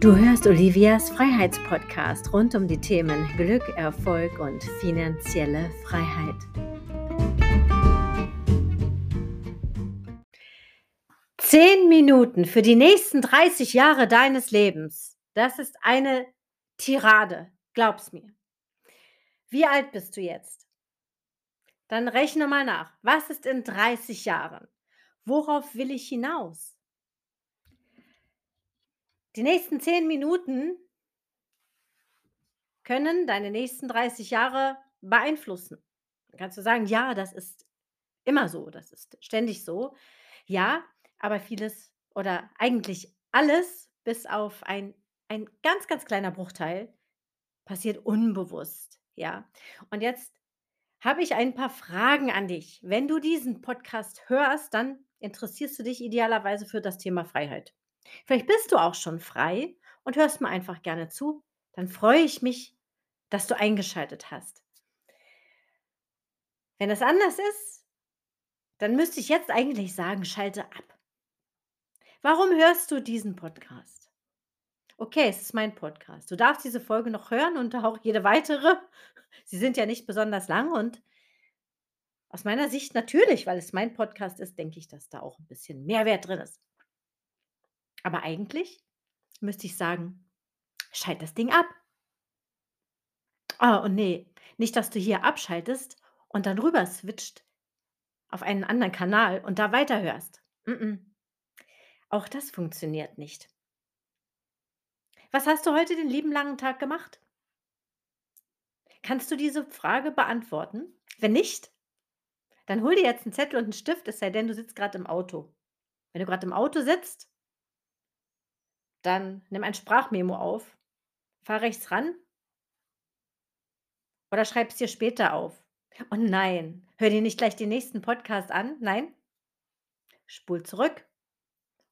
Du hörst Olivias Freiheitspodcast rund um die Themen Glück, Erfolg und finanzielle Freiheit. Zehn Minuten für die nächsten 30 Jahre deines Lebens. Das ist eine Tirade, glaub's mir. Wie alt bist du jetzt? Dann rechne mal nach. Was ist in 30 Jahren? Worauf will ich hinaus? Die nächsten 10 Minuten können deine nächsten 30 Jahre beeinflussen. Dann kannst du sagen: „Ja, das ist immer so, das ist ständig so.“ Ja, aber vieles oder eigentlich alles, bis auf ein ein ganz, ganz kleiner Bruchteil, passiert unbewusst, ja? Und jetzt habe ich ein paar Fragen an dich. Wenn du diesen Podcast hörst, dann interessierst du dich idealerweise für das Thema Freiheit. Vielleicht bist du auch schon frei und hörst mir einfach gerne zu. Dann freue ich mich, dass du eingeschaltet hast. Wenn es anders ist, dann müsste ich jetzt eigentlich sagen, schalte ab. Warum hörst du diesen Podcast? Okay, es ist mein Podcast. Du darfst diese Folge noch hören und auch jede weitere. Sie sind ja nicht besonders lang und aus meiner Sicht natürlich, weil es mein Podcast ist, denke ich, dass da auch ein bisschen Mehrwert drin ist. Aber eigentlich müsste ich sagen, schalt das Ding ab. Ah, und nee, nicht, dass du hier abschaltest und dann rüber switcht auf einen anderen Kanal und da weiterhörst. Mm-mm. Auch das funktioniert nicht. Was hast du heute den lieben langen Tag gemacht? Kannst du diese Frage beantworten? Wenn nicht, dann hol dir jetzt einen Zettel und einen Stift, es sei denn, du sitzt gerade im Auto. Wenn du gerade im Auto sitzt, dann nimm ein Sprachmemo auf, fahr rechts ran oder schreib es dir später auf. Und nein, hör dir nicht gleich den nächsten Podcast an. Nein, spul zurück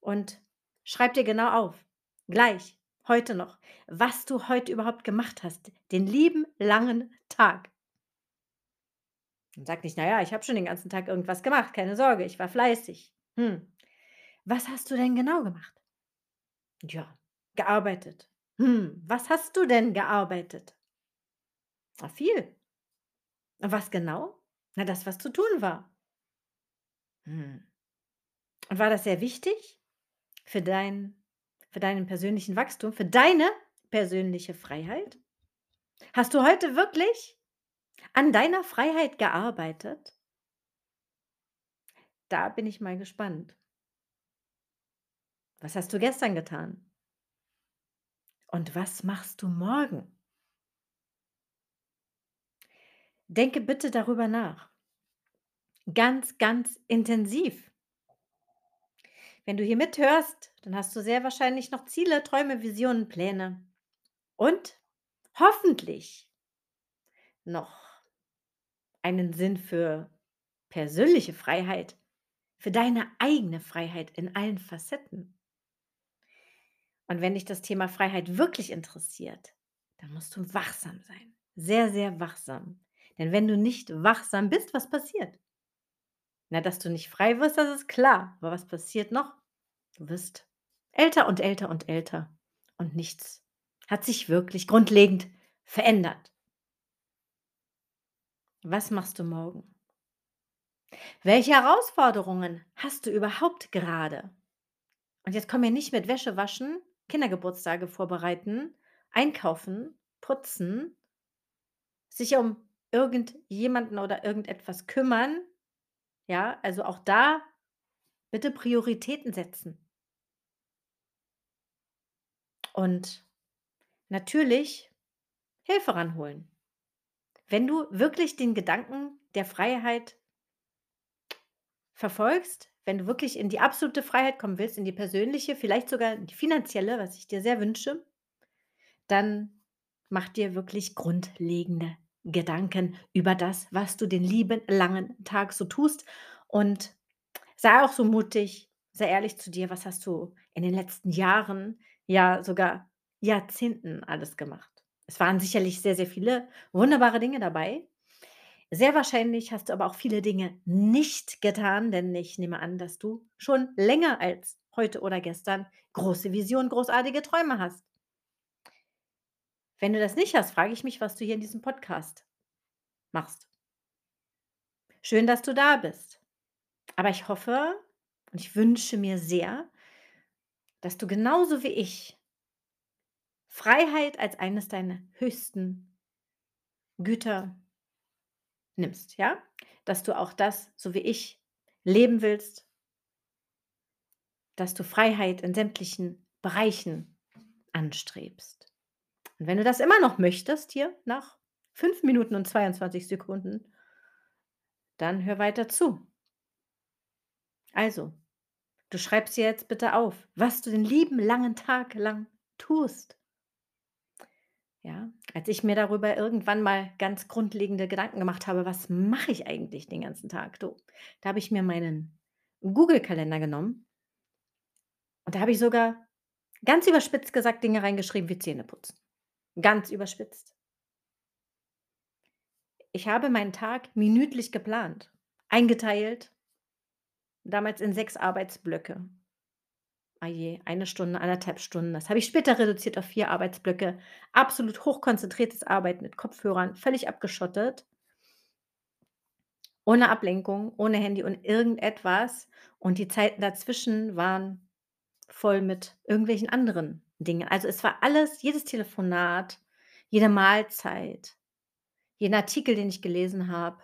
und schreib dir genau auf. Gleich, heute noch, was du heute überhaupt gemacht hast. Den lieben langen Tag. Und sag nicht, naja, ich habe schon den ganzen Tag irgendwas gemacht. Keine Sorge, ich war fleißig. Hm. Was hast du denn genau gemacht? Ja, gearbeitet. Hm, was hast du denn gearbeitet? Na, viel. Und was genau? Na, das, was zu tun war. Hm. Und war das sehr wichtig für dein für deinen persönlichen Wachstum, für deine persönliche Freiheit? Hast du heute wirklich an deiner Freiheit gearbeitet? Da bin ich mal gespannt. Was hast du gestern getan? Und was machst du morgen? Denke bitte darüber nach. Ganz, ganz intensiv. Wenn du hier mithörst, dann hast du sehr wahrscheinlich noch Ziele, Träume, Visionen, Pläne und hoffentlich noch einen Sinn für persönliche Freiheit, für deine eigene Freiheit in allen Facetten. Und wenn dich das Thema Freiheit wirklich interessiert, dann musst du wachsam sein. Sehr, sehr wachsam. Denn wenn du nicht wachsam bist, was passiert? Na, dass du nicht frei wirst, das ist klar. Aber was passiert noch? Du wirst älter und älter und älter. Und nichts hat sich wirklich grundlegend verändert. Was machst du morgen? Welche Herausforderungen hast du überhaupt gerade? Und jetzt komm mir nicht mit Wäsche waschen, Kindergeburtstage vorbereiten, einkaufen, putzen, sich um irgendjemanden oder irgendetwas kümmern. Ja, also auch da bitte Prioritäten setzen. Und natürlich Hilfe ranholen. Wenn du wirklich den Gedanken der Freiheit verfolgst, wenn du wirklich in die absolute Freiheit kommen willst, in die persönliche, vielleicht sogar in die finanzielle, was ich dir sehr wünsche, dann mach dir wirklich grundlegende Gedanken über das, was du den lieben langen Tag so tust und sei auch so mutig, sei ehrlich zu dir, was hast du in den letzten Jahren, ja sogar Jahrzehnten alles gemacht. Es waren sicherlich sehr, sehr viele wunderbare Dinge dabei, sehr wahrscheinlich hast du aber auch viele Dinge nicht getan, denn ich nehme an, dass du schon länger als heute oder gestern große Visionen, großartige Träume hast. Wenn du das nicht hast, frage ich mich, was du hier in diesem Podcast machst. Schön, dass du da bist. Aber ich hoffe und ich wünsche mir sehr, dass du genauso wie ich Freiheit als eines deiner höchsten Güter nimmst, ja? Dass du auch das, so wie ich, leben willst. Dass du Freiheit in sämtlichen Bereichen anstrebst. Und wenn du das immer noch möchtest hier nach 5 Minuten und 22 Sekunden, dann hör weiter zu. Also, du schreibst dir jetzt bitte auf, was du den lieben langen Tag lang tust. Ja, als ich mir darüber irgendwann mal ganz grundlegende Gedanken gemacht habe: „Was mache ich eigentlich den ganzen Tag?“ Du, da habe ich mir meinen Google-Kalender genommen und da habe ich sogar ganz überspitzt gesagt Dinge reingeschrieben wie Zähneputzen. Ganz überspitzt. Ich habe meinen Tag minütlich geplant, eingeteilt, damals in 6 Arbeitsblöcke. Ah je, 1 Stunde, 1,5 Stunden. Das habe ich später reduziert auf 4 Arbeitsblöcke. Absolut hochkonzentriertes Arbeiten mit Kopfhörern, völlig abgeschottet. Ohne Ablenkung, ohne Handy und irgendetwas. Und die Zeiten dazwischen waren voll mit irgendwelchen anderen Dingen. Also, es war alles jedes Telefonat, jede Mahlzeit, jeden Artikel, den ich gelesen habe,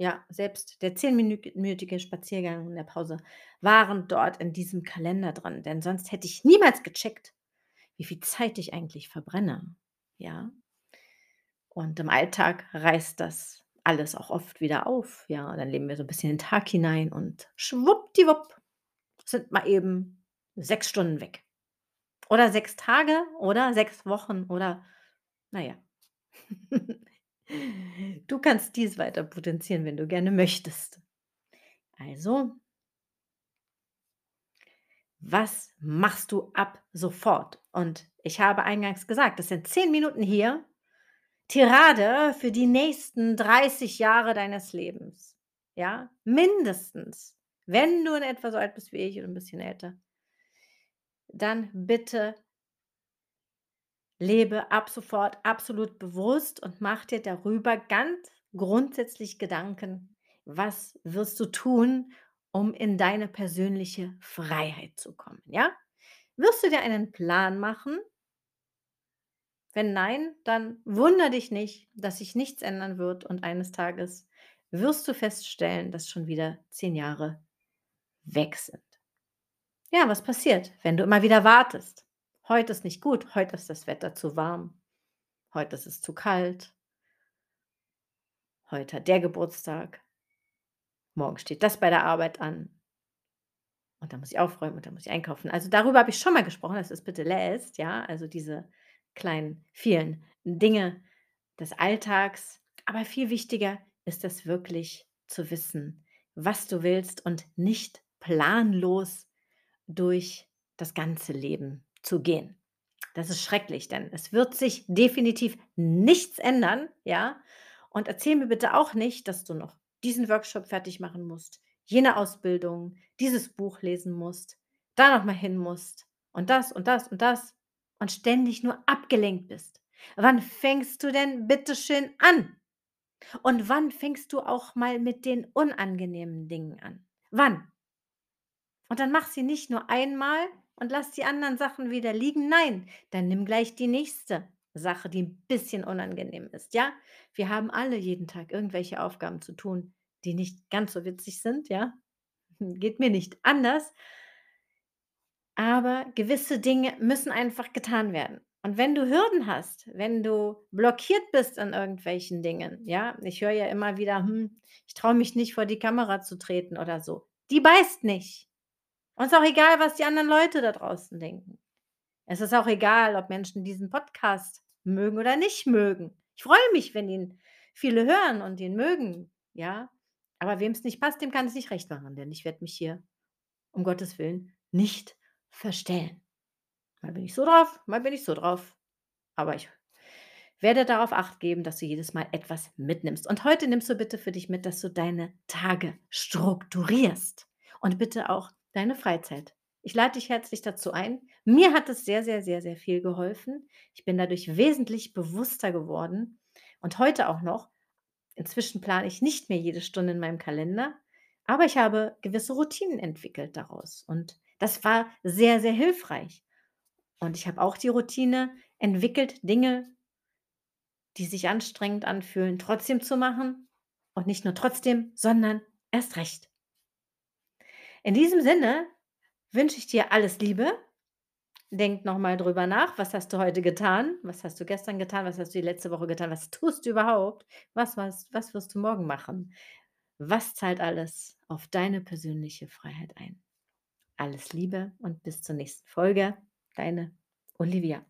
ja, selbst der zehnminütige Spaziergang in der Pause waren dort in diesem Kalender drin, denn sonst hätte ich niemals gecheckt, wie viel Zeit ich eigentlich verbrenne, ja? Und im Alltag reißt das alles auch oft wieder auf, ja? Dann leben wir so 'n bisschen den Tag hinein und schwuppdiwupp sind mal eben 6 Stunden weg. Oder 6 Tage oder 6 Wochen oder na ja. Du kannst dies weiter potenzieren, wenn du gerne möchtest. Also was machst du ab sofort? Und ich habe eingangs gesagt, das sind 10 Minuten hier, Tirade für die nächsten 30 Jahre deines Lebens, ja, mindestens, wenn du in etwa so alt bist wie ich oder 'n bisschen älter. Dann bitte lebe ab sofort absolut bewusst und mach dir darüber ganz grundsätzlich Gedanken: Was wirst du tun, um in deine persönliche Freiheit zu kommen, ja? Wirst du dir einen Plan machen? Wenn nein, dann wundere dich nicht, dass sich nichts ändern wird und eines Tages wirst du feststellen, dass schon wieder 10 Jahre weg sind. Ja, was passiert, wenn du immer wieder wartest? Heute ist nicht gut, heute ist das Wetter zu warm, heute ist es zu kalt. Heute hat der Geburtstag. Morgen steht das bei der Arbeit an. Und dann muss ich aufräumen und dann muss ich einkaufen. Also, darüber habe ich schon mal gesprochen, dass es bitte lässt, ja, also diese kleinen, vielen Dinge des Alltags. Aber viel wichtiger ist es wirklich zu wissen, was du willst und nicht planlos durch das ganze Leben zu gehen. Das ist schrecklich, denn es wird sich definitiv nichts ändern, ja? Und erzähl mir bitte auch nicht, dass du noch diesen Workshop fertig machen musst, jene Ausbildung, dieses Buch lesen musst, da noch mal hin musst und das und das und das und ständig nur abgelenkt bist. Wann fängst du denn bitte schön an? Und wann fängst du auch mal mit den unangenehmen Dingen an? Wann? Und dann mach sie nicht nur einmal und lass die anderen Sachen wieder liegen. Nein, dann nimm gleich die nächste Sache, die 'n bisschen unangenehm ist, ja? Wir haben alle jeden Tag irgendwelche Aufgaben zu tun, die nicht ganz so witzig sind, ja? Geht mir nicht anders. Aber gewisse Dinge müssen einfach getan werden. Und wenn du Hürden hast, wenn du blockiert bist an irgendwelchen Dingen, ja? Ich höre ja immer wieder: „Hm, ich traue mich nicht, vor die Kamera zu treten“ oder so. Die beißt nicht. Und ist auch egal, was die anderen Leute da draußen denken. Es ist auch egal, ob Menschen diesen Podcast mögen oder nicht mögen. Ich freue mich, wenn ihn viele hören und ihn mögen, ja? Aber wem's nicht passt, dem kann ich's nicht recht machen, denn ich werde mich hier, um Gottes Willen, nicht verstellen. Mal bin ich so drauf, mal bin ich so drauf. Aber ich werde darauf Acht geben, dass du jedes Mal etwas mitnimmst. Und heute nimmst du bitte für dich mit, dass du deine Tage strukturierst und bitte auch deine Freizeit. Ich lade dich herzlich dazu ein. Mir hat es sehr, sehr, sehr, sehr viel geholfen. Ich bin dadurch wesentlich bewusster geworden und heute auch noch. Inzwischen plane ich nicht mehr jede Stunde in meinem Kalender, aber ich habe gewisse Routinen entwickelt daraus und das war sehr, sehr hilfreich. Und ich habe auch die Routine entwickelt, Dinge, die sich anstrengend anfühlen, trotzdem zu machen und nicht nur trotzdem, sondern erst recht. In diesem Sinne wünsche ich dir alles Liebe. Denk noch mal drüber nach, was hast du heute getan? Was hast du gestern getan? Was hast du die letzte Woche getan? Was tust du überhaupt? Was was was wirst du morgen machen? Was zahlt alles auf deine persönliche Freiheit ein? Alles Liebe und bis zur nächsten Folge. Deine Olivia.